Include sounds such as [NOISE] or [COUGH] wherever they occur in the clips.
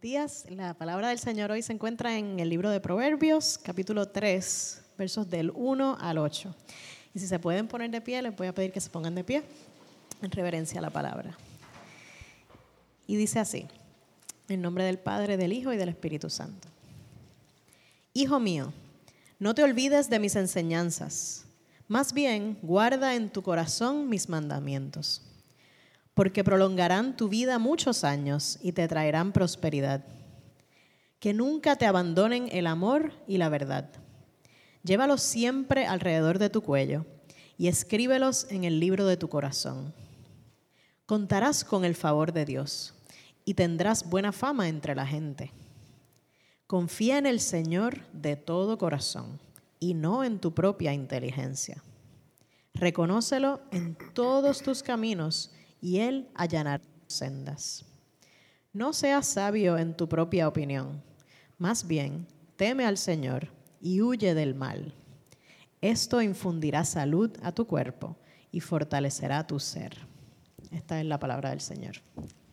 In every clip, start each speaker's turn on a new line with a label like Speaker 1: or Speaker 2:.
Speaker 1: Días. La palabra del Señor hoy se encuentra en el libro de Proverbios, capítulo 3, versos del 1 al 8. Y si se pueden poner de pie, les voy a pedir que se pongan de pie en reverencia a la palabra. Y dice así, en nombre del Padre, del Hijo y del Espíritu Santo. Hijo mío, no te olvides de mis enseñanzas, más bien guarda en tu corazón mis mandamientos porque prolongarán tu vida muchos años y te traerán prosperidad. Que nunca te abandonen el amor y la verdad. Llévalos siempre alrededor de tu cuello y escríbelos en el libro de tu corazón. Contarás con el favor de Dios y tendrás buena fama entre la gente. Confía en el Señor de todo corazón y no en tu propia inteligencia. Reconócelo en todos tus caminos y Él allanará tus sendas. No seas sabio en tu propia opinión, más bien teme al Señor y huye del mal. Esto infundirá salud a tu cuerpo y fortalecerá tu ser. Esta es la palabra del Señor.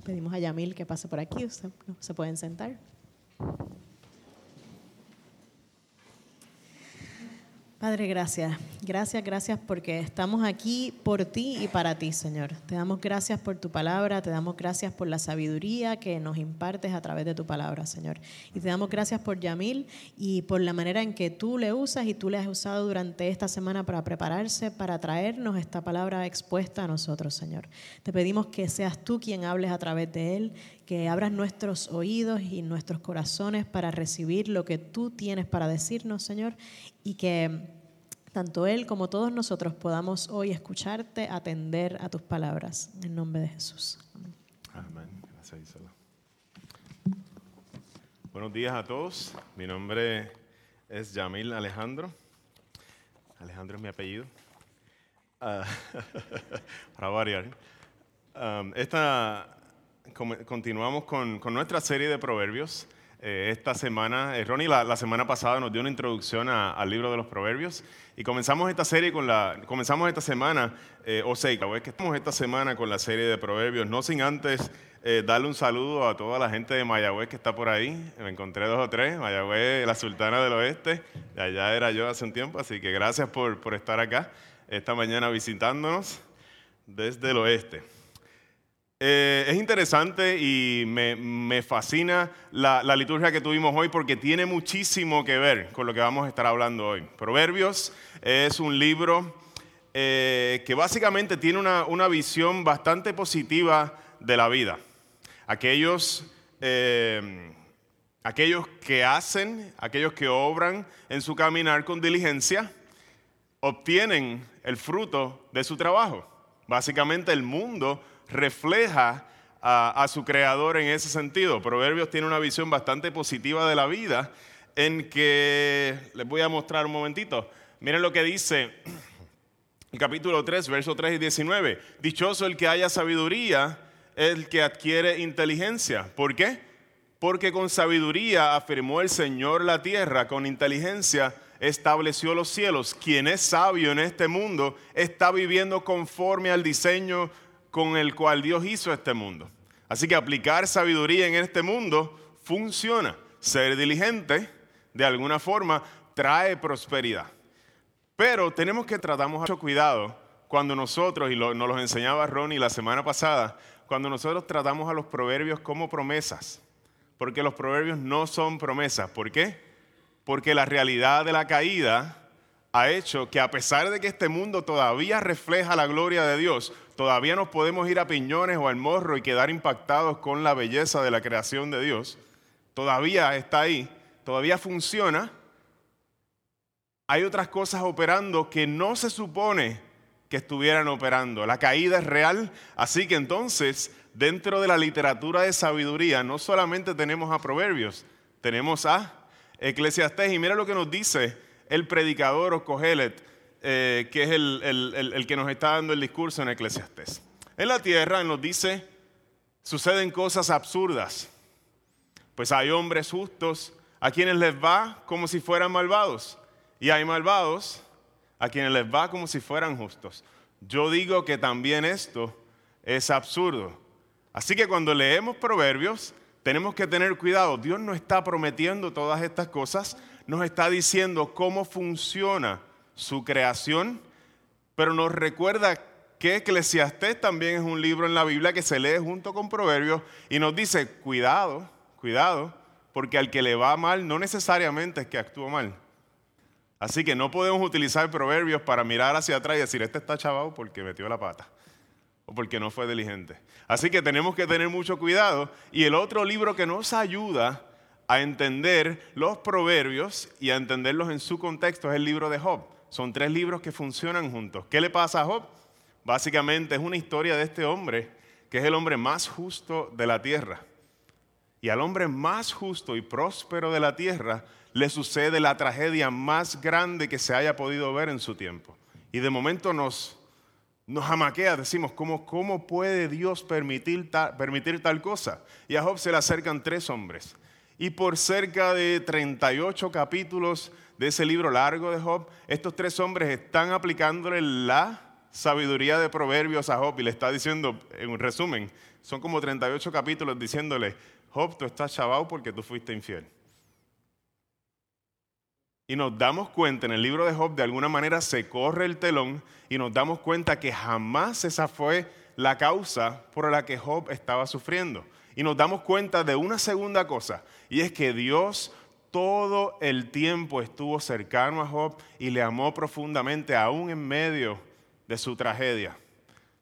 Speaker 1: Pedimos a Yamil que pase por aquí. ¿Se pueden sentar? Padre, gracias. Gracias, gracias porque estamos aquí por ti y para ti, Señor. Te damos gracias por tu palabra, te damos gracias por la sabiduría que nos impartes a través de tu palabra, Señor. Y te damos gracias por Yamil y por la manera en que tú le usas y tú le has usado durante esta semana para prepararse, para traernos esta palabra expuesta a nosotros, Señor. Te pedimos que seas tú quien hables a través de él, que abras nuestros oídos y nuestros corazones para recibir lo que tú tienes para decirnos, Señor, y que tanto Él como todos nosotros podamos hoy escucharte, atender a tus palabras. En nombre de Jesús.
Speaker 2: Amén. Gracias. Buenos días a todos. Mi nombre es Yamil Alejandro. Alejandro es mi apellido. Uh, [LAUGHS] para variar. Um, esta, continuamos con, nuestra serie de proverbios. Eh, esta semana, eh, Ronnie la, la, semana pasada nos dio una introducción al libro de los Proverbios y comenzamos esta serie con la, comenzamos esta semana, eh, o sea, es que estamos esta semana con la serie de Proverbios, no sin antes eh, darle un saludo a toda la gente de Mayagüez que está por ahí, me encontré dos o tres, Mayagüez, la Sultana del Oeste, de allá era yo hace un tiempo, así que gracias por, por estar acá esta mañana visitándonos desde el oeste. Eh, es interesante y me, fascina la, liturgia que tuvimos hoy porque tiene muchísimo que ver con lo que vamos a estar hablando hoy. Proverbios es un libro eh, que básicamente tiene una, visión bastante positiva de la vida. Aquellos, eh, aquellos que hacen, aquellos que obran en su caminar con diligencia, obtienen el fruto de su trabajo. Básicamente el mundo refleja a, su creador en ese sentido. Proverbios tiene una visión bastante positiva de la vida en que les voy a mostrar un momentito. Miren lo que dice el capítulo 3, verso 3 y 19. Dichoso el que haya sabiduría, el que adquiere inteligencia. ¿Por qué? Porque con sabiduría afirmó el Señor la tierra, con inteligencia estableció los cielos. Quien es sabio en este mundo está viviendo conforme al diseño con el cual Dios hizo este mundo. Así que aplicar sabiduría en este mundo funciona. Ser diligente, de alguna forma, trae prosperidad. Pero tenemos que tratar mucho cuidado cuando nosotros, y nos lo enseñaba Ronnie la semana pasada, cuando nosotros tratamos a los proverbios como promesas. Porque los proverbios no son promesas. ¿Por qué? Porque la realidad de la caída ha hecho que a pesar de que este mundo todavía refleja la gloria de Dios, todavía nos podemos ir a piñones o al morro y quedar impactados con la belleza de la creación de Dios. Todavía está ahí. todavía funciona, hay otras cosas operando que no se supone que estuvieran operando. La caída es real, así que entonces dentro de la literatura de sabiduría no solamente tenemos a Proverbios, tenemos a Eclesiastés y mira lo que nos dice el predicador o Cogelet, eh, que es el, el que nos está dando el discurso en Eclesiastés. En la tierra nos dice, suceden cosas absurdas, pues hay hombres justos a quienes les va como si fueran malvados y hay malvados a quienes les va como si fueran justos. Yo digo que también esto es absurdo. Así que cuando leemos proverbios, tenemos que tener cuidado. Dios no está prometiendo todas estas cosas, nos está diciendo cómo funciona su creación, pero nos recuerda que Eclesiastés también es un libro en la Biblia que se lee junto con Proverbios y nos dice, cuidado, cuidado, porque al que le va mal no necesariamente es que actúa mal. Así que no podemos utilizar proverbios para mirar hacia atrás y decir, este está chavado porque metió la pata o porque no fue diligente. Así que tenemos que tener mucho cuidado. Y el otro libro que nos ayuda a entender los proverbios y a entenderlos en su contexto es el libro de Job. Son tres libros que funcionan juntos. ¿Qué le pasa a Job? Básicamente es una historia de este hombre que es el hombre más justo de la tierra. Y al hombre más justo y próspero de la tierra le sucede la tragedia más grande que se haya podido ver en su tiempo. Y de momento nos, nos amaquea, decimos, ¿cómo, ¿cómo puede Dios permitir, permitir tal cosa? Y a Job se le acercan tres hombres. Y por cerca de 38 capítulos de ese libro largo de Job, estos tres hombres están aplicándole la sabiduría de proverbios a Job y le está diciendo, en un resumen, son como 38 capítulos diciéndole, Job, tú estás chavado porque tú fuiste infiel. Y nos damos cuenta, en el libro de Job de alguna manera se corre el telón y nos damos cuenta que jamás esa fue la causa por la que Job estaba sufriendo. Y nos damos cuenta de una segunda cosa, y es que Dios todo el tiempo estuvo cercano a Job y le amó profundamente, aún en medio de su tragedia.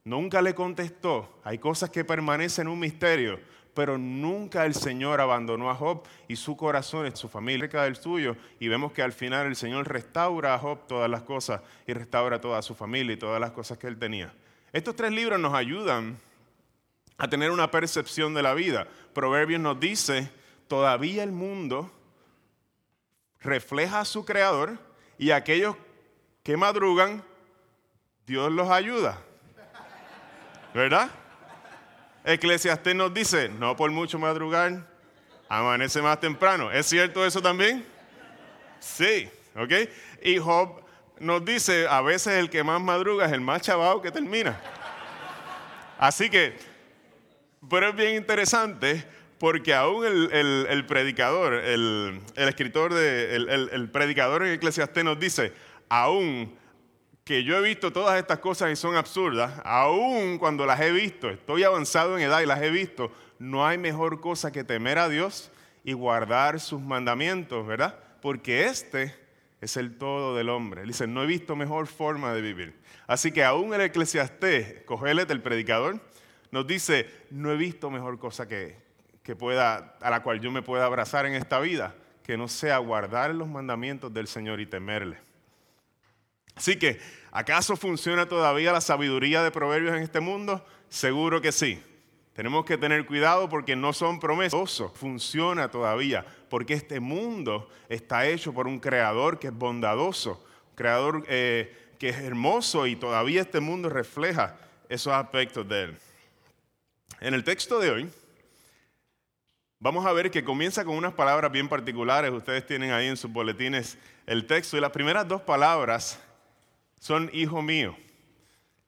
Speaker 2: Nunca le contestó, hay cosas que permanecen un misterio, pero nunca el Señor abandonó a Job y su corazón su familia cerca del suyo. Y vemos que al final el Señor restaura a Job todas las cosas y restaura toda su familia y todas las cosas que él tenía. Estos tres libros nos ayudan a tener una percepción de la vida. Proverbios nos dice, todavía el mundo refleja a su creador y aquellos que madrugan, Dios los ayuda. ¿Verdad? Eclesiastés nos dice, no por mucho madrugar, amanece más temprano. ¿Es cierto eso también? Sí, ¿ok? Y Job nos dice, a veces el que más madruga es el más chavado que termina. Así que, pero es bien interesante porque aún el, predicador, el, escritor, de, el, predicador en Eclesiastés nos dice, aún que yo he visto todas estas cosas y son absurdas, aún cuando las he visto, estoy avanzado en edad y las he visto, no hay mejor cosa que temer a Dios y guardar sus mandamientos, ¿verdad? Porque este es el todo del hombre. Él dice, no he visto mejor forma de vivir. Así que aún el eclesiastés, Cogelet, el predicador, nos dice, no he visto mejor cosa que, que pueda, a la cual yo me pueda abrazar en esta vida, que no sea guardar los mandamientos del Señor y temerle. Así que, ¿acaso funciona todavía la sabiduría de proverbios en este mundo? Seguro que sí. Tenemos que tener cuidado porque no son promesas. Funciona todavía porque este mundo está hecho por un creador que es bondadoso, un creador eh, que es hermoso y todavía este mundo refleja esos aspectos de él. En el texto de hoy vamos a ver que comienza con unas palabras bien particulares. Ustedes tienen ahí en sus boletines el texto y las primeras dos palabras son hijo mío.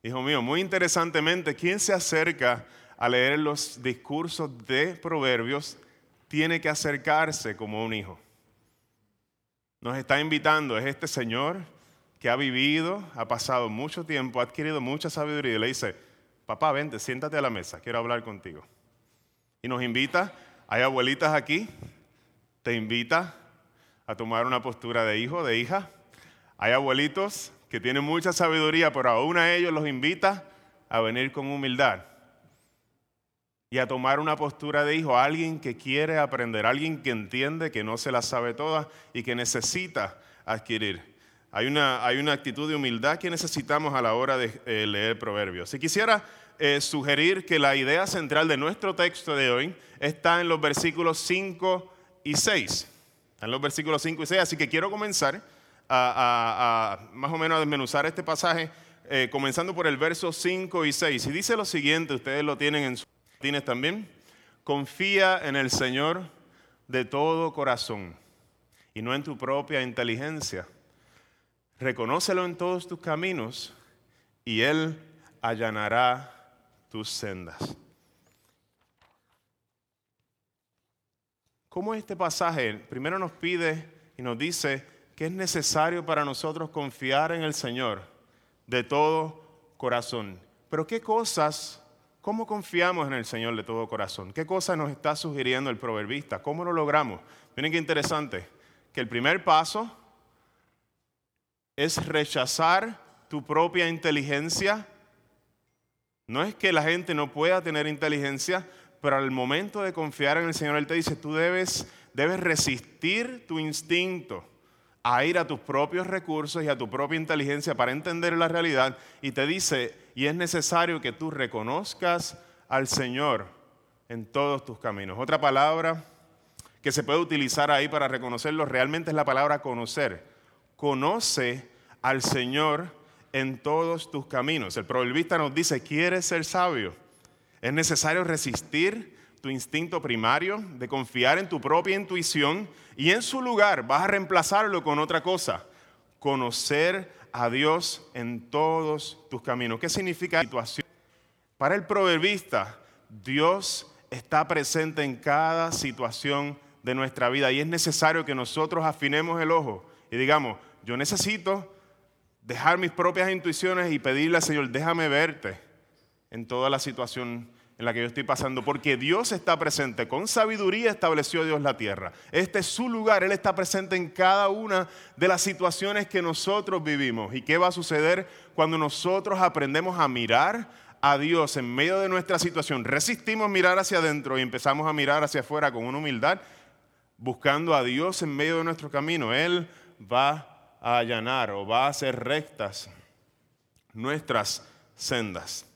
Speaker 2: Hijo mío, muy interesantemente, quien se acerca a leer los discursos de proverbios tiene que acercarse como un hijo. Nos está invitando, es este señor que ha vivido, ha pasado mucho tiempo, ha adquirido mucha sabiduría y le dice, papá, vente, siéntate a la mesa, quiero hablar contigo. Y nos invita, hay abuelitas aquí, te invita a tomar una postura de hijo, de hija. Hay abuelitos que tienen mucha sabiduría, pero aún a ellos los invita a venir con humildad. y a tomar una postura de hijo, alguien que quiere aprender, alguien que entiende que no se la sabe todas y que necesita adquirir. Hay una, hay una actitud de humildad que necesitamos a la hora de eh, leer proverbios. Si quisiera eh, sugerir que la idea central de nuestro texto de hoy está en los versículos 5 y 6. En los versículos 5 y 6, así que quiero comenzar a, más o menos a desmenuzar este pasaje, eh, comenzando por el verso 5 y 6. Y dice lo siguiente, ustedes lo tienen en sus tienes también. Confía en el Señor de todo corazón y no en tu propia inteligencia. Reconócelo en todos tus caminos y Él allanará tus sendas. ¿Cómo este pasaje primero nos pide y nos dice que es necesario para nosotros confiar en el Señor de todo corazón? Pero ¿qué cosas, cómo confiamos en el Señor de todo corazón? ¿Qué cosas nos está sugiriendo el proverbista? ¿Cómo lo logramos? Miren qué interesante, que el primer paso es rechazar tu propia inteligencia no es que la gente no pueda tener inteligencia, pero al momento de confiar en el Señor, Él te dice, tú debes, debes resistir tu instinto a ir a tus propios recursos y a tu propia inteligencia para entender la realidad. Y te dice, y es necesario que tú reconozcas al Señor en todos tus caminos. Otra palabra que se puede utilizar ahí para reconocerlo realmente es la palabra conocer. Conoce al Señor en todos tus caminos. El proverbista nos dice, ¿quieres ser sabio? Es necesario resistir tu instinto primario de confiar en tu propia intuición y en su lugar vas a reemplazarlo con otra cosa, conocer a Dios en todos tus caminos. ¿Qué significa situación? Para el proverbista, Dios está presente en cada situación de nuestra vida y es necesario que nosotros afinemos el ojo y digamos, yo necesito dejar mis propias intuiciones y pedirle al Señor, déjame verte en toda la situación en la que yo estoy pasando, porque Dios está presente, con sabiduría estableció Dios la tierra. Este es su lugar, Él está presente en cada una de las situaciones que nosotros vivimos. ¿Y qué va a suceder cuando nosotros aprendemos a mirar a Dios en medio de nuestra situación? Resistimos mirar hacia adentro y empezamos a mirar hacia afuera con una humildad, buscando a Dios en medio de nuestro camino. Él va a allanar o va a hacer rectas nuestras sendas.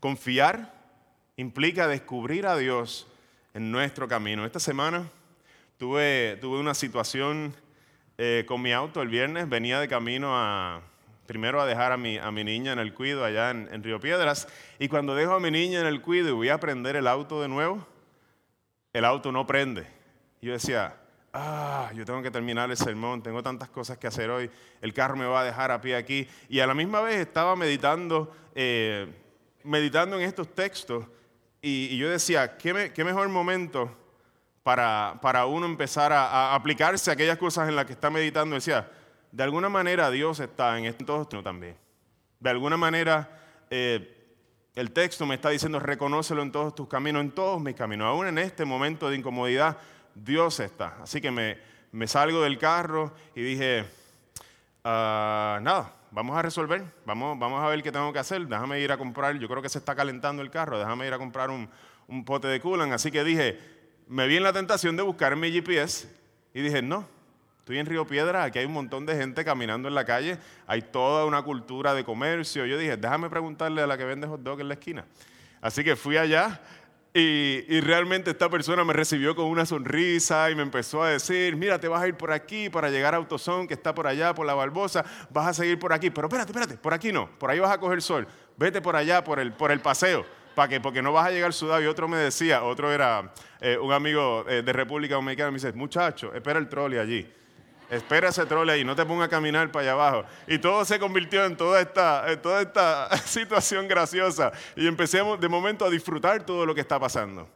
Speaker 2: Confiar implica descubrir a Dios en nuestro camino. Esta semana tuve, tuve una situación eh, con mi auto el viernes, venía de camino a, primero a dejar a mi, a mi niña en el cuido allá en, en, Río Piedras, y cuando dejo a mi niña en el cuido y voy a prender el auto de nuevo, el auto no prende. Yo decía, ah, yo tengo que terminar el sermón, tengo tantas cosas que hacer hoy, el carro me va a dejar a pie aquí. Y a la misma vez estaba meditando, eh, meditando en estos textos y, yo decía, ¿qué, mejor momento para, para uno empezar a, aplicarse a aquellas cosas en las que está meditando? Decía, de alguna manera Dios está en esto también. De alguna manera... Eh, el texto me está diciendo, reconócelo en todos tus caminos, en todos mis caminos. Aún en este momento de incomodidad, Dios está. Así que me, salgo del carro y dije, ah, nada, vamos a resolver, vamos, vamos a ver qué tengo que hacer, déjame ir a comprar, yo creo que se está calentando el carro, déjame ir a comprar un, pote de coolant. Así que dije, me vi en la tentación de buscar mi GPS y dije, no, estoy en Río Piedra, aquí hay un montón de gente caminando en la calle, hay toda una cultura de comercio. Yo dije, déjame preguntarle a la que vende hot dog en la esquina. Así que fui allá y, realmente esta persona me recibió con una sonrisa y me empezó a decir, mira, te vas a ir por aquí para llegar a Autosón, que está por allá, por la Barbosa, vas a seguir por aquí, pero espérate, espérate, por aquí no, por ahí vas a coger sol, vete por allá, por el, por el paseo, ¿para qué? Porque no vas a llegar sudado. Y otro me decía, otro era eh, un amigo eh, de República Dominicana, me dice, muchacho, espera el trolley allí espera ese trole ahí, no te ponga a caminar para allá abajo. Y todo se convirtió en toda esta, toda esta [LAUGHS] situación graciosa. Y empecemos de momento a disfrutar todo lo que está pasando.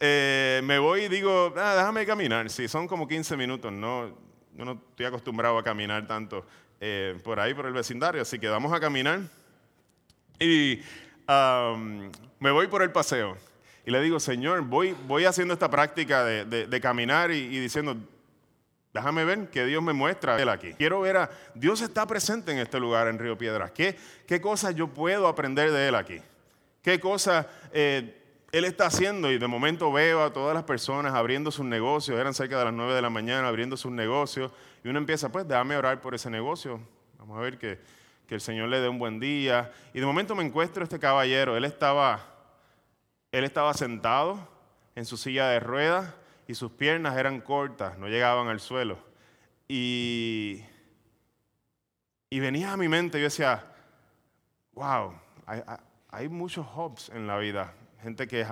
Speaker 2: Eh, me voy y digo, ah, déjame caminar. Sí, son como 15 minutos, no, yo no estoy acostumbrado a caminar tanto eh, por ahí, por el vecindario, así que vamos a caminar. Y me voy por el paseo. Y le digo, Señor, voy, voy haciendo esta práctica de, caminar y diciendo, Déjame ver que Dios me muestra él aquí. Quiero ver a Dios está presente en este lugar en Río Piedras. ¿Qué, qué cosas yo puedo aprender de él aquí? ¿Qué cosas eh, él está haciendo y de momento veo a todas las personas abriendo sus negocios, eran cerca de las 9 de la mañana abriendo sus negocios y uno empieza, pues déjame orar por ese negocio, vamos a ver que, que el Señor le dé un buen día. Y de momento me encuentro este caballero, él estaba, él estaba sentado en su silla de ruedas y sus piernas eran cortas, no llegaban al suelo. Y, y venía a mi mente, yo decía, wow, hay, muchos hubs en la vida, gente que,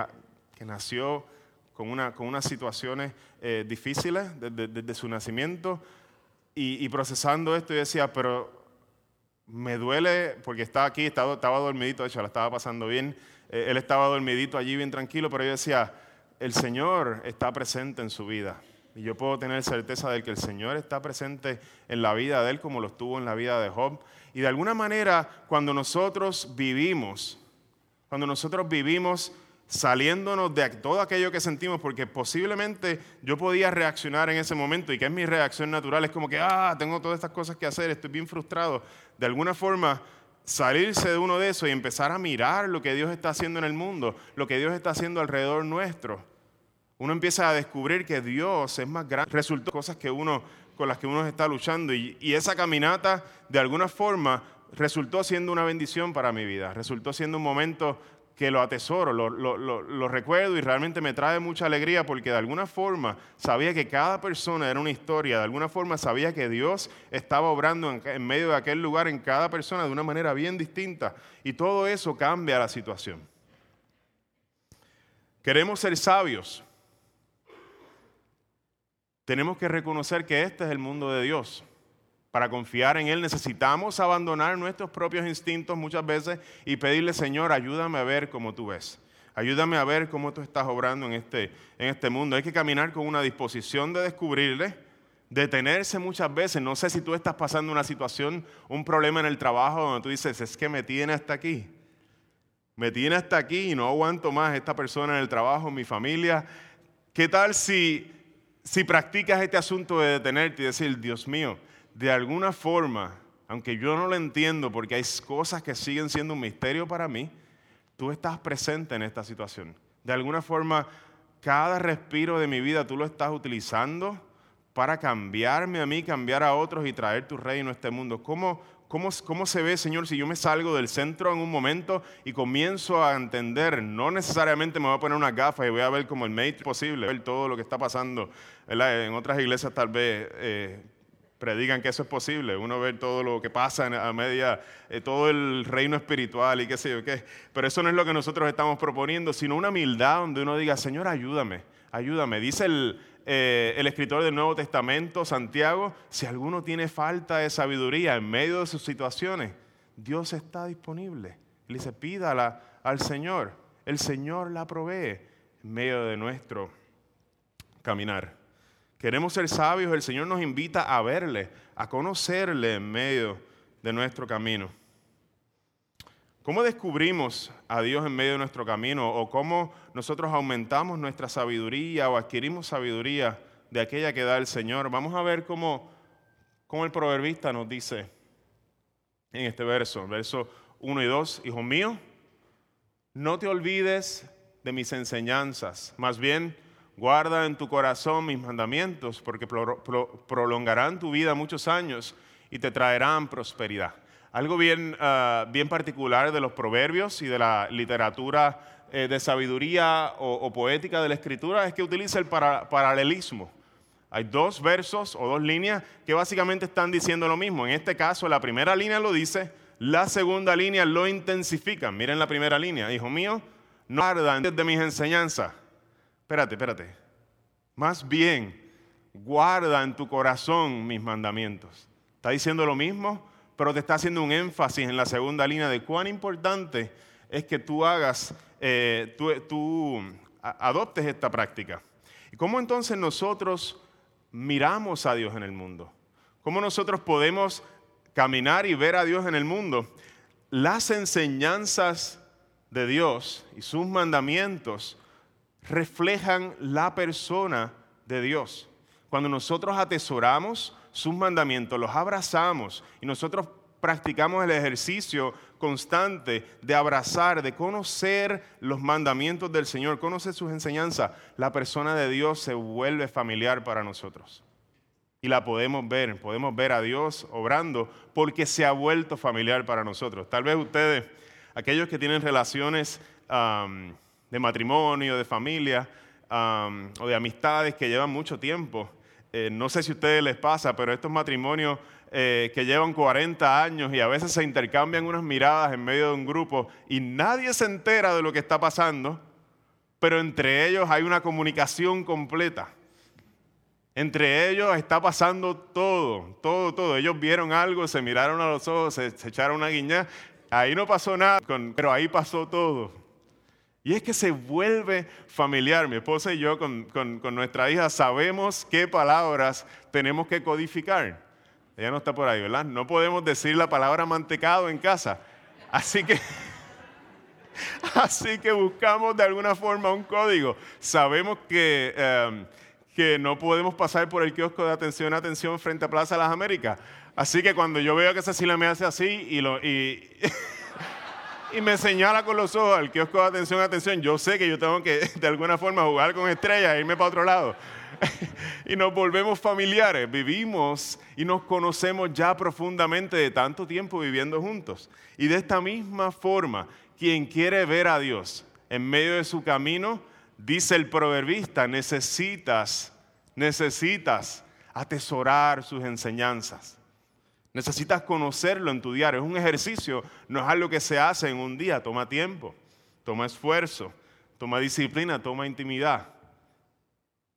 Speaker 2: que nació con, una, con unas situaciones eh, difíciles desde, su nacimiento y, procesando esto yo decía, pero me duele porque estaba aquí, estaba, estaba dormidito, de hecho la estaba pasando bien, eh, él estaba dormidito allí bien tranquilo, pero yo decía, el Señor está presente en su vida. Y yo puedo tener certeza de que el Señor está presente en la vida de él como lo estuvo en la vida de Job. Y de alguna manera, cuando nosotros vivimos cuando nosotros vivimos saliéndonos de todo aquello que sentimos, porque posiblemente yo podía reaccionar en ese momento y que es mi reacción natural, es como que, ah, tengo todas estas cosas que hacer, estoy bien frustrado. De alguna forma, salirse de uno de eso y empezar a mirar lo que Dios está haciendo en el mundo, lo que Dios está haciendo alrededor nuestro. Uno empieza a descubrir que Dios es más grande. Resultó cosas que uno, con las que uno está luchando y esa caminata, de alguna forma, resultó siendo una bendición para mi vida, resultó siendo un momento que lo atesoro, lo, recuerdo y realmente me trae mucha alegría porque de alguna forma sabía que cada persona era una historia, de alguna forma sabía que Dios estaba obrando en, en medio de aquel lugar en cada persona de una manera bien distinta y todo eso cambia la situación. Queremos ser sabios. Tenemos que reconocer que este es el mundo de Dios. Para confiar en Él necesitamos abandonar nuestros propios instintos muchas veces y pedirle, Señor, ayúdame a ver como tú ves. Ayúdame a ver cómo tú estás obrando en este, en este mundo. Hay que caminar con una disposición de descubrirle, detenerse muchas veces. No sé si tú estás pasando una situación, un problema en el trabajo donde tú dices, es que me tiene hasta aquí. Me tiene hasta aquí y no aguanto más esta persona en el trabajo, mi familia. ¿Qué tal si, si practicas este asunto de detenerte y decir, Dios mío, de alguna forma, aunque yo no lo entiendo porque hay cosas que siguen siendo un misterio para mí, tú estás presente en esta situación. De alguna forma, cada respiro de mi vida tú lo estás utilizando para cambiarme a mí, cambiar a otros y traer tu reino a este mundo. ¿Cómo, cómo, cómo se ve, Señor, si yo me salgo del centro en un momento y comienzo a entender? No necesariamente me voy a poner una gafa y voy a ver como el Matrix posible, ver todo lo que está pasando. En otras iglesias tal vez... Eh, predican que eso es posible, uno ver todo lo que pasa a media, eh, todo el reino espiritual y qué sé yo qué. Pero eso no es lo que nosotros estamos proponiendo, sino una humildad donde uno diga, Señor, ayúdame, ayúdame. Dice el, eh, el escritor del Nuevo Testamento, Santiago, si alguno tiene falta de sabiduría en medio de sus situaciones, Dios está disponible. Él dice, pídala al Señor. El Señor la provee en medio de nuestro caminar. Queremos ser sabios, el Señor nos invita a verle, a conocerle en medio de nuestro camino. ¿Cómo descubrimos a Dios en medio de nuestro camino? ¿O cómo nosotros aumentamos nuestra sabiduría o adquirimos sabiduría de aquella que da el Señor? Vamos a ver cómo, cómo el proverbista nos dice en este verso, verso 1 y 2, Hijo mío, no te olvides de mis enseñanzas, más bien Guarda en tu corazón mis mandamientos, porque prolongarán tu vida muchos años y te traerán prosperidad. Algo bien, ah, bien particular de los proverbios y de la literatura eh, de sabiduría o, poética de la escritura es que utiliza el paralelismo. Hay dos versos o dos líneas que básicamente están diciendo lo mismo. En este caso, la primera línea lo dice, la segunda línea lo intensifica. Miren la primera línea, hijo mío, no ardan de mis enseñanzas espérate, espérate. Más bien, guarda en tu corazón mis mandamientos. Está diciendo lo mismo, pero te está haciendo un énfasis en la segunda línea de cuán importante es que tú hagas, eh, tú, adoptes esta práctica. ¿Y cómo entonces nosotros miramos a Dios en el mundo? ¿Cómo nosotros podemos caminar y ver a Dios en el mundo? Las enseñanzas de Dios y sus mandamientos reflejan la persona de Dios. Cuando nosotros atesoramos sus mandamientos, los abrazamos y nosotros practicamos el ejercicio constante de abrazar, de conocer los mandamientos del Señor, conocer sus enseñanzas, la persona de Dios se vuelve familiar para nosotros. Y la podemos ver, podemos ver a Dios obrando porque se ha vuelto familiar para nosotros. Tal vez ustedes, aquellos que tienen relaciones de matrimonio, de familia o de amistades que llevan mucho tiempo, eh, no sé si a ustedes les pasa, pero estos matrimonios eh, que llevan 40 años y a veces se intercambian unas miradas en medio de un grupo y nadie se entera de lo que está pasando, pero entre ellos hay una comunicación completa. Entre ellos está pasando todo, todo, todo. Ellos vieron algo, se miraron a los ojos, se, echaron una guiña. Ahí no pasó nada, pero ahí pasó todo. Y es que se vuelve familiar. Mi esposa y yo con, con nuestra hija sabemos qué palabras tenemos que codificar. Ella no está por ahí, ¿verdad? No podemos decir la palabra mantecado en casa. Así que, [LAUGHS] así que buscamos de alguna forma un código. Sabemos que, em, que no podemos pasar por el kiosco de atención, atención frente a Plaza de las Américas. Así que cuando yo veo que Cecilia me hace así y, lo, y, [LAUGHS] y me señala con los ojos al kiosco de atención, atención, yo sé que yo tengo que [LAUGHS] de alguna forma jugar con estrellas e irme para otro lado. [LAUGHS] y nos volvemos familiares, vivimos y nos conocemos ya profundamente de tanto tiempo viviendo juntos. Y de esta misma forma, quien quiere ver a Dios en medio de su camino, dice el proverbista, necesitas, necesitas atesorar sus enseñanzas. Necesitas conocerlo en tu diario. Es un ejercicio, no es algo que se hace en un día, toma tiempo, toma esfuerzo, toma disciplina, toma intimidad.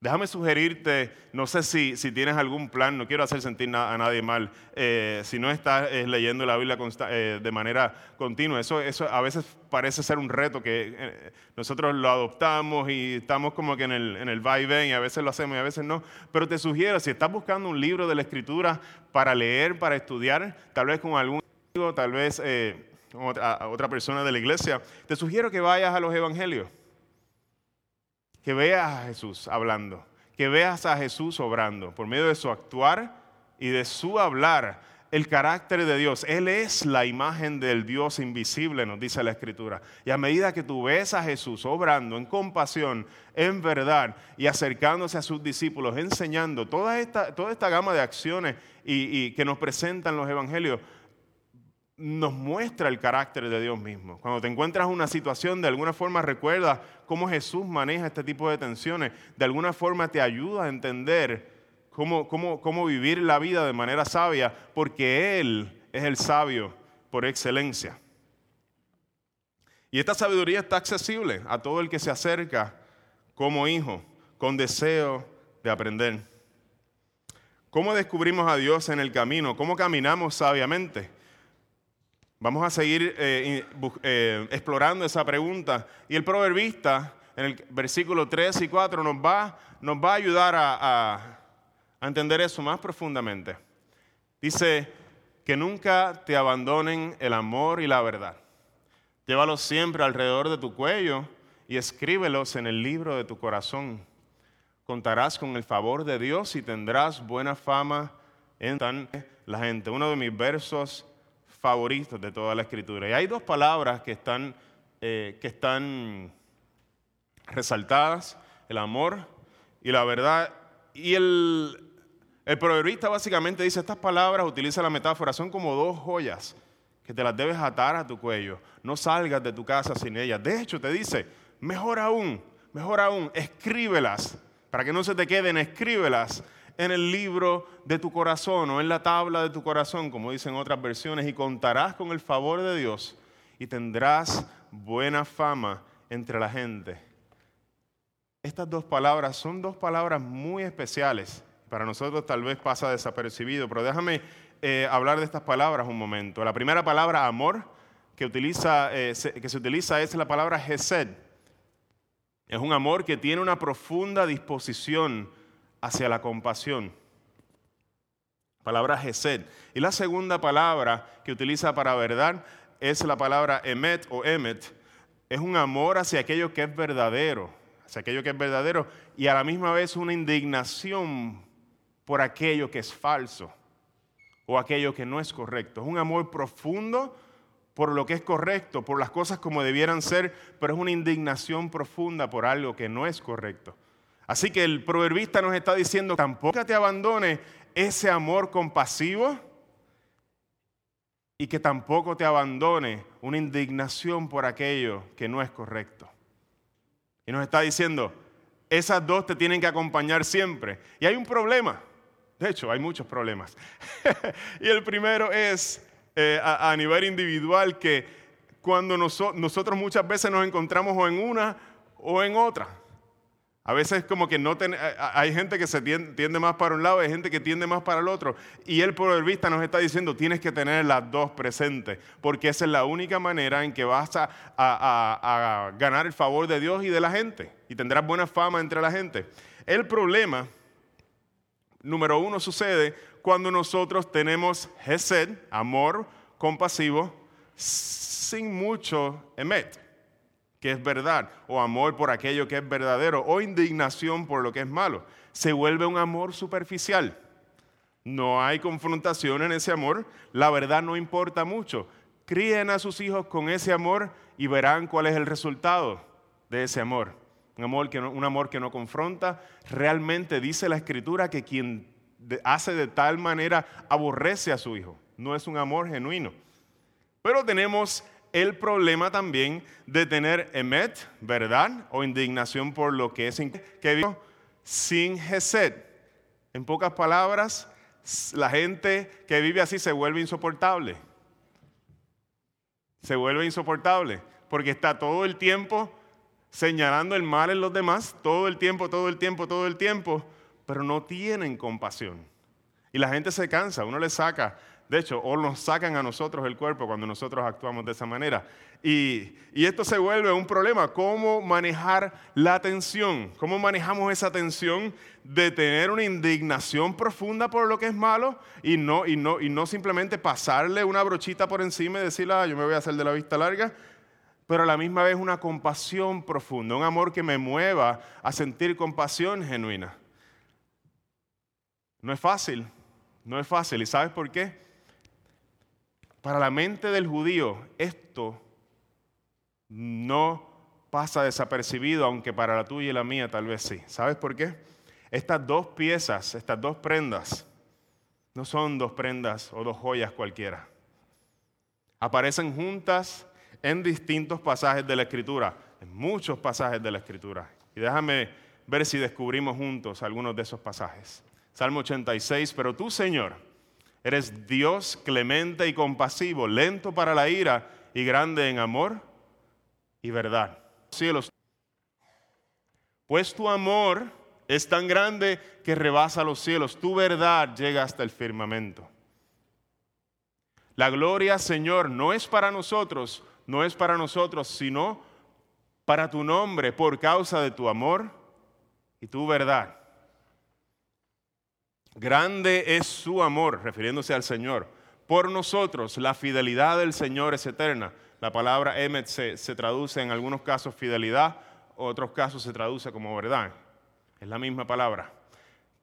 Speaker 2: Déjame sugerirte, no sé si, si, tienes algún plan, no quiero hacer sentir a nadie mal, eh, si no estás eh, leyendo la Biblia eh, de manera continua, eso, eso a veces parece ser un reto que nosotros lo adoptamos y estamos como que en el, en el y y a veces lo hacemos y a veces no, pero te sugiero, si estás buscando un libro de la Escritura para leer, para estudiar, tal vez con algún amigo, tal vez con otra, otra persona de la iglesia, te sugiero que vayas a los evangelios que veas a Jesús hablando, que veas a Jesús obrando por medio de su actuar y de su hablar. El carácter de Dios, Él es la imagen del Dios invisible, nos dice la Escritura. Y a medida que tú ves a Jesús obrando en compasión, en verdad, y acercándose a sus discípulos, enseñando toda esta, toda esta gama de acciones y que nos presentan los evangelios, nos muestra el carácter de Dios mismo. Cuando te encuentras en una situación, de alguna forma recuerda cómo Jesús maneja este tipo de tensiones, de alguna forma te ayuda a entender cómo, cómo, cómo vivir la vida de manera sabia, porque Él es el sabio por excelencia. Y esta sabiduría está accesible a todo el que se acerca como hijo, con deseo de aprender. ¿Cómo descubrimos a Dios en el camino? ¿Cómo caminamos sabiamente? Vamos a seguir eh, eh, explorando esa pregunta. Y el proverbista, en el versículo 3 y 4, nos va, nos va a ayudar a, a entender eso más profundamente. Dice, que nunca te abandonen el amor y la verdad. Llévalos siempre alrededor de tu cuello y escríbelos en el libro de tu corazón. Contarás con el favor de Dios y tendrás buena fama en la gente. Uno de mis versos favoritos de toda la escritura. Y hay dos palabras que están, eh, que están resaltadas, el amor y la verdad. Y el, el proverbista básicamente dice, estas palabras, utiliza la metáfora, son como dos joyas que te las debes atar a tu cuello. No salgas de tu casa sin ellas. De hecho, te dice, mejor aún, mejor aún, escríbelas. Para que no se te queden, escríbelas en el libro de tu corazón o en la tabla de tu corazón, como dicen otras versiones, y contarás con el favor de Dios y tendrás buena fama entre la gente. Estas dos palabras son dos palabras muy especiales. Para nosotros tal vez pasa desapercibido, pero déjame eh, hablar de estas palabras un momento. La primera palabra, amor, que, utiliza, eh, que se utiliza es la palabra Gesed. Es un amor que tiene una profunda disposición hacia la compasión. Palabra Gesed. Y la segunda palabra que utiliza para verdad es la palabra emet o emet. Es un amor hacia aquello que es verdadero, hacia aquello que es verdadero y a la misma vez una indignación por aquello que es falso. o aquello que no es correcto. Es un amor profundo por lo que es correcto, por las cosas como debieran ser, pero es una indignación profunda por algo que no es correcto. Así que el proverbista nos está diciendo, tampoco te abandone ese amor compasivo y que tampoco te abandone una indignación por aquello que no es correcto. Y nos está diciendo, esas dos te tienen que acompañar siempre. Y hay un problema, de hecho hay muchos problemas. [LAUGHS] y el primero es eh, a, nivel individual que cuando nosotros muchas veces nos encontramos o en una o en otra. A veces como que no hay gente que se tiende, más para un lado, hay gente que tiende más para el otro. Y el vista nos está diciendo, tienes que tener las dos presentes, porque esa es la única manera en que vas a, ganar el favor de Dios y de la gente. Y tendrás buena fama entre la gente. El problema, número uno, sucede cuando nosotros tenemos Hesed, amor compasivo, sin mucho emet que es verdad, o amor por aquello que es verdadero, o indignación por lo que es malo. Se vuelve un amor superficial. No hay confrontación en ese amor, la verdad no importa mucho. Críen a sus hijos con ese amor y verán cuál es el resultado de ese amor. Un amor que un amor que no confronta. Realmente dice la escritura que quien hace de tal manera aborrece a su hijo. No es un amor genuino. Pero tenemos el problema también de tener emet, verdad, o indignación por lo que es que vive sin gesed. En pocas palabras, la gente que vive así se vuelve insoportable. Se vuelve insoportable porque está todo el tiempo señalando el mal en los demás, todo el tiempo, todo el tiempo, todo el tiempo, pero no tienen compasión. Y la gente se cansa, uno le saca de hecho, o nos sacan a nosotros el cuerpo cuando nosotros actuamos de esa manera. Y, esto se vuelve un problema. ¿Cómo manejar la tensión? ¿Cómo manejamos esa tensión de tener una indignación profunda por lo que es malo y no, y no, y no simplemente pasarle una brochita por encima y decirle, ah, yo me voy a hacer de la vista larga? Pero a la misma vez una compasión profunda, un amor que me mueva a sentir compasión genuina. No es fácil, no es fácil. ¿Y sabes por qué? Para la mente del judío esto no pasa desapercibido, aunque para la tuya y la mía tal vez sí. ¿Sabes por qué? Estas dos piezas, estas dos prendas, no son dos prendas o dos joyas cualquiera. Aparecen juntas en distintos pasajes de la Escritura, en muchos pasajes de la Escritura. Y déjame ver si descubrimos juntos algunos de esos pasajes. Salmo 86, pero tú, Señor, Eres Dios clemente y compasivo, lento para la ira y grande en amor y verdad. Cielos. Pues tu amor es tan grande que rebasa los cielos, tu verdad llega hasta el firmamento. La gloria, Señor, no es para nosotros, no es para nosotros, sino para tu nombre, por causa de tu amor y tu verdad. Grande es su amor, refiriéndose al Señor. Por nosotros, la fidelidad del Señor es eterna. La palabra emet se, traduce en algunos casos fidelidad, otros casos se traduce como verdad. Es la misma palabra.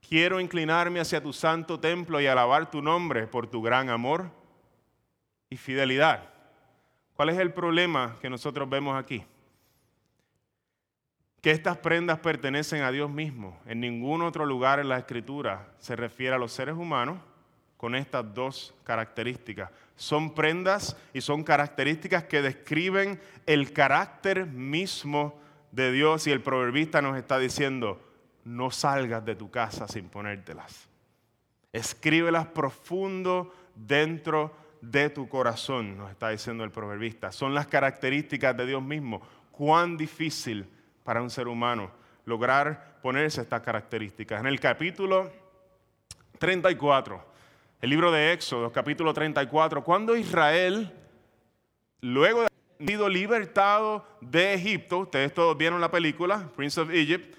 Speaker 2: Quiero inclinarme hacia tu santo templo y alabar tu nombre por tu gran amor y fidelidad. ¿Cuál es el problema que nosotros vemos aquí? Que estas prendas pertenecen a Dios mismo. En ningún otro lugar en la Escritura se refiere a los seres humanos con estas dos características. Son prendas y son características que describen el carácter mismo de Dios y el proverbista nos está diciendo, no salgas de tu casa sin ponértelas. Escríbelas profundo dentro de tu corazón, nos está diciendo el proverbista. Son las características de Dios mismo. Cuán difícil para un ser humano lograr ponerse estas características. En el capítulo 34, el libro de Éxodo, capítulo 34, cuando Israel, luego de haber sido libertado de Egipto, ustedes todos vieron la película, Prince of Egypt,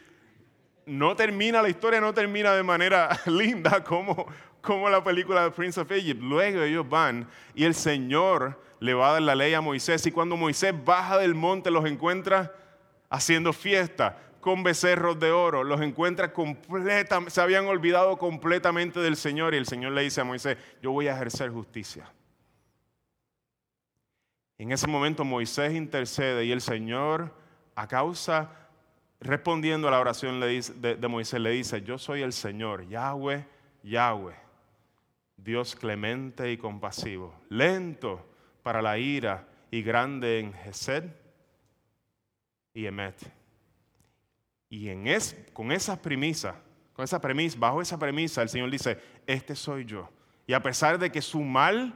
Speaker 2: no termina, la historia no termina de manera [LAUGHS] linda como, como la película de Prince of Egypt. Luego ellos van y el Señor le va a dar la ley a Moisés y cuando Moisés baja del monte los encuentra haciendo fiesta, con becerros de oro, los encuentra completamente, se habían olvidado completamente del Señor y el Señor le dice a Moisés, yo voy a ejercer justicia. En ese momento Moisés intercede y el Señor, a causa, respondiendo a la oración de, Moisés, le dice, yo soy el Señor, Yahweh, Yahweh, Dios clemente y compasivo, lento para la ira y grande en Gesed y Emet. Y en es, con esas premisas, con esa premisa, bajo esa premisa, el Señor dice, este soy yo. Y a pesar de que su mal,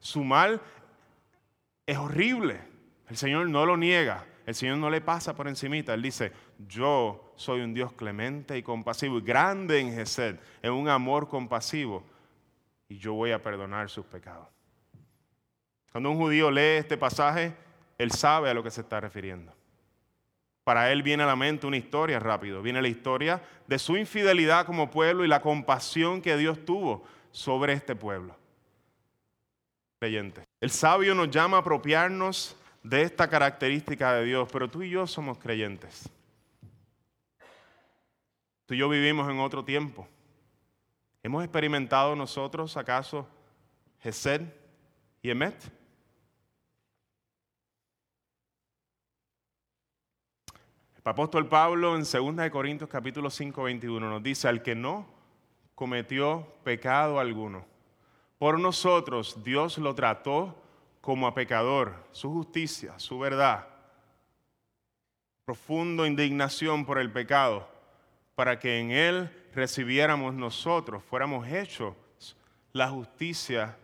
Speaker 2: su mal es horrible, el Señor no lo niega, el Señor no le pasa por encimita, Él dice, yo soy un Dios clemente y compasivo y grande en Gesed, en un amor compasivo, y yo voy a perdonar sus pecados. Cuando un judío lee este pasaje, él sabe a lo que se está refiriendo. Para él viene a la mente una historia rápido, viene la historia de su infidelidad como pueblo y la compasión que Dios tuvo sobre este pueblo. Creyente. El sabio nos llama a apropiarnos de esta característica de Dios, pero tú y yo somos creyentes. Tú y yo vivimos en otro tiempo. ¿Hemos experimentado nosotros acaso Gesed y Emet? El apóstol Pablo en 2 Corintios capítulo 5, 21 nos dice, al que no cometió pecado alguno, por nosotros Dios lo trató como a pecador, su justicia, su verdad, profundo indignación por el pecado, para que en él recibiéramos nosotros, fuéramos hechos la justicia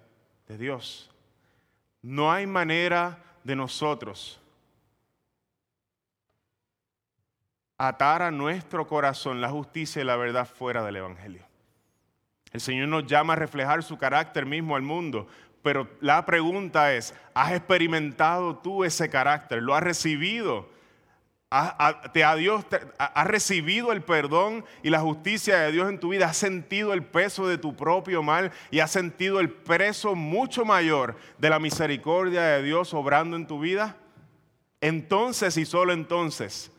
Speaker 2: de Dios. No hay manera de nosotros atar a nuestro corazón la justicia y la verdad fuera del Evangelio. El Señor nos llama a reflejar su carácter mismo al mundo, pero la pregunta es, ¿has experimentado tú ese carácter? ¿Lo has recibido? ¿Te ha Dios, ¿Has recibido el perdón y la justicia de Dios en tu vida? ¿Has sentido el peso de tu propio mal y has sentido el peso mucho mayor de la misericordia de Dios obrando en tu vida? Entonces y solo entonces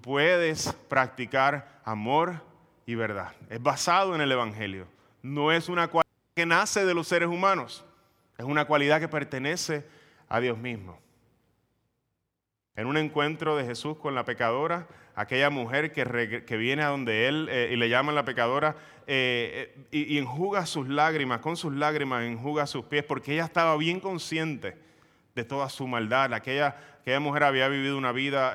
Speaker 2: puedes practicar amor y verdad. Es basado en el Evangelio. No es una cualidad que nace de los seres humanos. Es una cualidad que pertenece a Dios mismo. En un encuentro de Jesús con la pecadora, aquella mujer que, viene a donde Él eh, y le llaman la pecadora eh, eh, y, enjuga sus lágrimas, con sus lágrimas enjuga sus pies, porque ella estaba bien consciente de toda su maldad. Aquella, aquella mujer había vivido una vida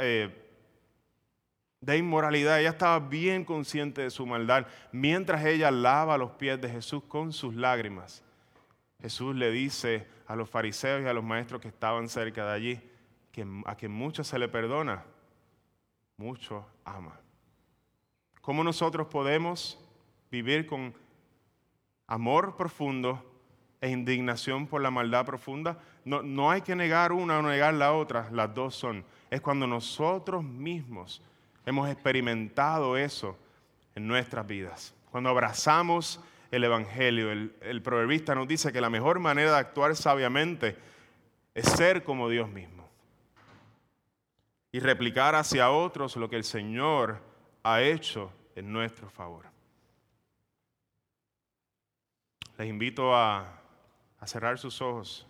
Speaker 2: de inmoralidad. Ella estaba bien consciente de su maldad. Mientras ella lava los pies de Jesús con sus lágrimas, Jesús le dice a los fariseos y a los maestros que estaban cerca de allí que a quien mucho se le perdona, mucho ama. ¿Cómo nosotros podemos vivir con amor profundo e indignación por la maldad profunda? No, no hay que negar una o negar la otra, las dos son. Es cuando nosotros mismos Hemos experimentado eso en nuestras vidas. Cuando abrazamos el Evangelio, el, proverbista nos dice que la mejor manera de actuar sabiamente es ser como Dios mismo y replicar hacia otros lo que el Señor ha hecho en nuestro favor. Les invito a cerrar sus ojos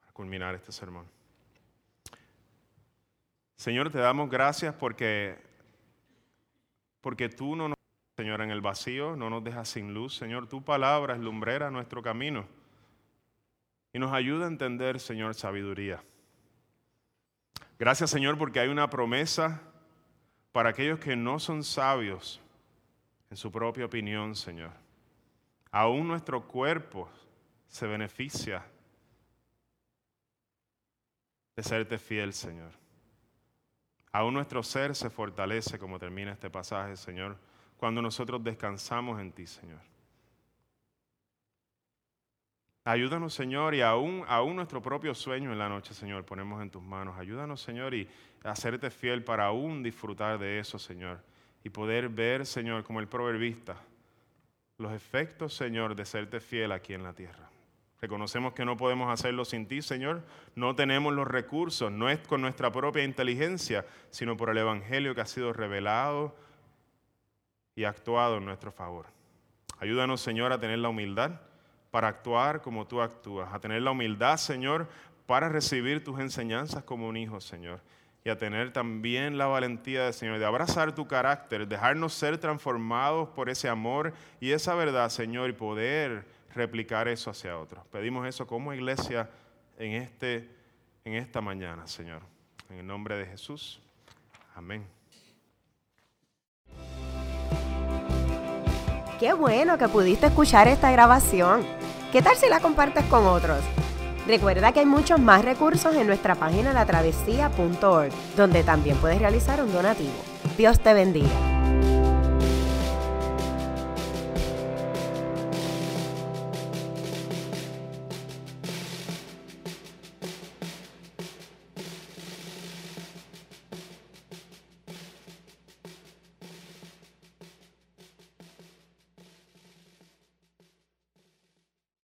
Speaker 2: para culminar este sermón. Señor, te damos gracias porque, porque tú no nos Señor, en el vacío, no nos dejas sin luz. Señor, tu palabra es lumbrera nuestro camino y nos ayuda a entender, Señor, sabiduría. Gracias, Señor, porque hay una promesa para aquellos que no son sabios en su propia opinión, Señor. Aún nuestro cuerpo se beneficia de serte fiel, Señor. Aún nuestro ser se fortalece, como termina este pasaje, Señor, cuando nosotros descansamos en ti, Señor. Ayúdanos, Señor, y aún, aún nuestro propio sueño en la noche, Señor, ponemos en tus manos. Ayúdanos, Señor, y hacerte fiel para aún disfrutar de eso, Señor. Y poder ver, Señor, como el proverbista, los efectos, Señor, de serte fiel aquí en la tierra. Reconocemos que no podemos hacerlo sin ti, Señor. No tenemos los recursos, no es con nuestra propia inteligencia, sino por el Evangelio que ha sido revelado y actuado en nuestro favor. Ayúdanos, Señor, a tener la humildad para actuar como tú actúas, a tener la humildad, Señor, para recibir tus enseñanzas como un hijo, Señor, y a tener también la valentía, Señor, de abrazar tu carácter, dejarnos ser transformados por ese amor y esa verdad, Señor, y poder replicar eso hacia otros. Pedimos eso como iglesia en, este, en esta mañana, Señor. En el nombre de Jesús. Amén.
Speaker 3: Qué bueno que pudiste escuchar esta grabación. ¿Qué tal si la compartes con otros? Recuerda que hay muchos más recursos en nuestra página latravesía.org, donde también puedes realizar un donativo. Dios te bendiga.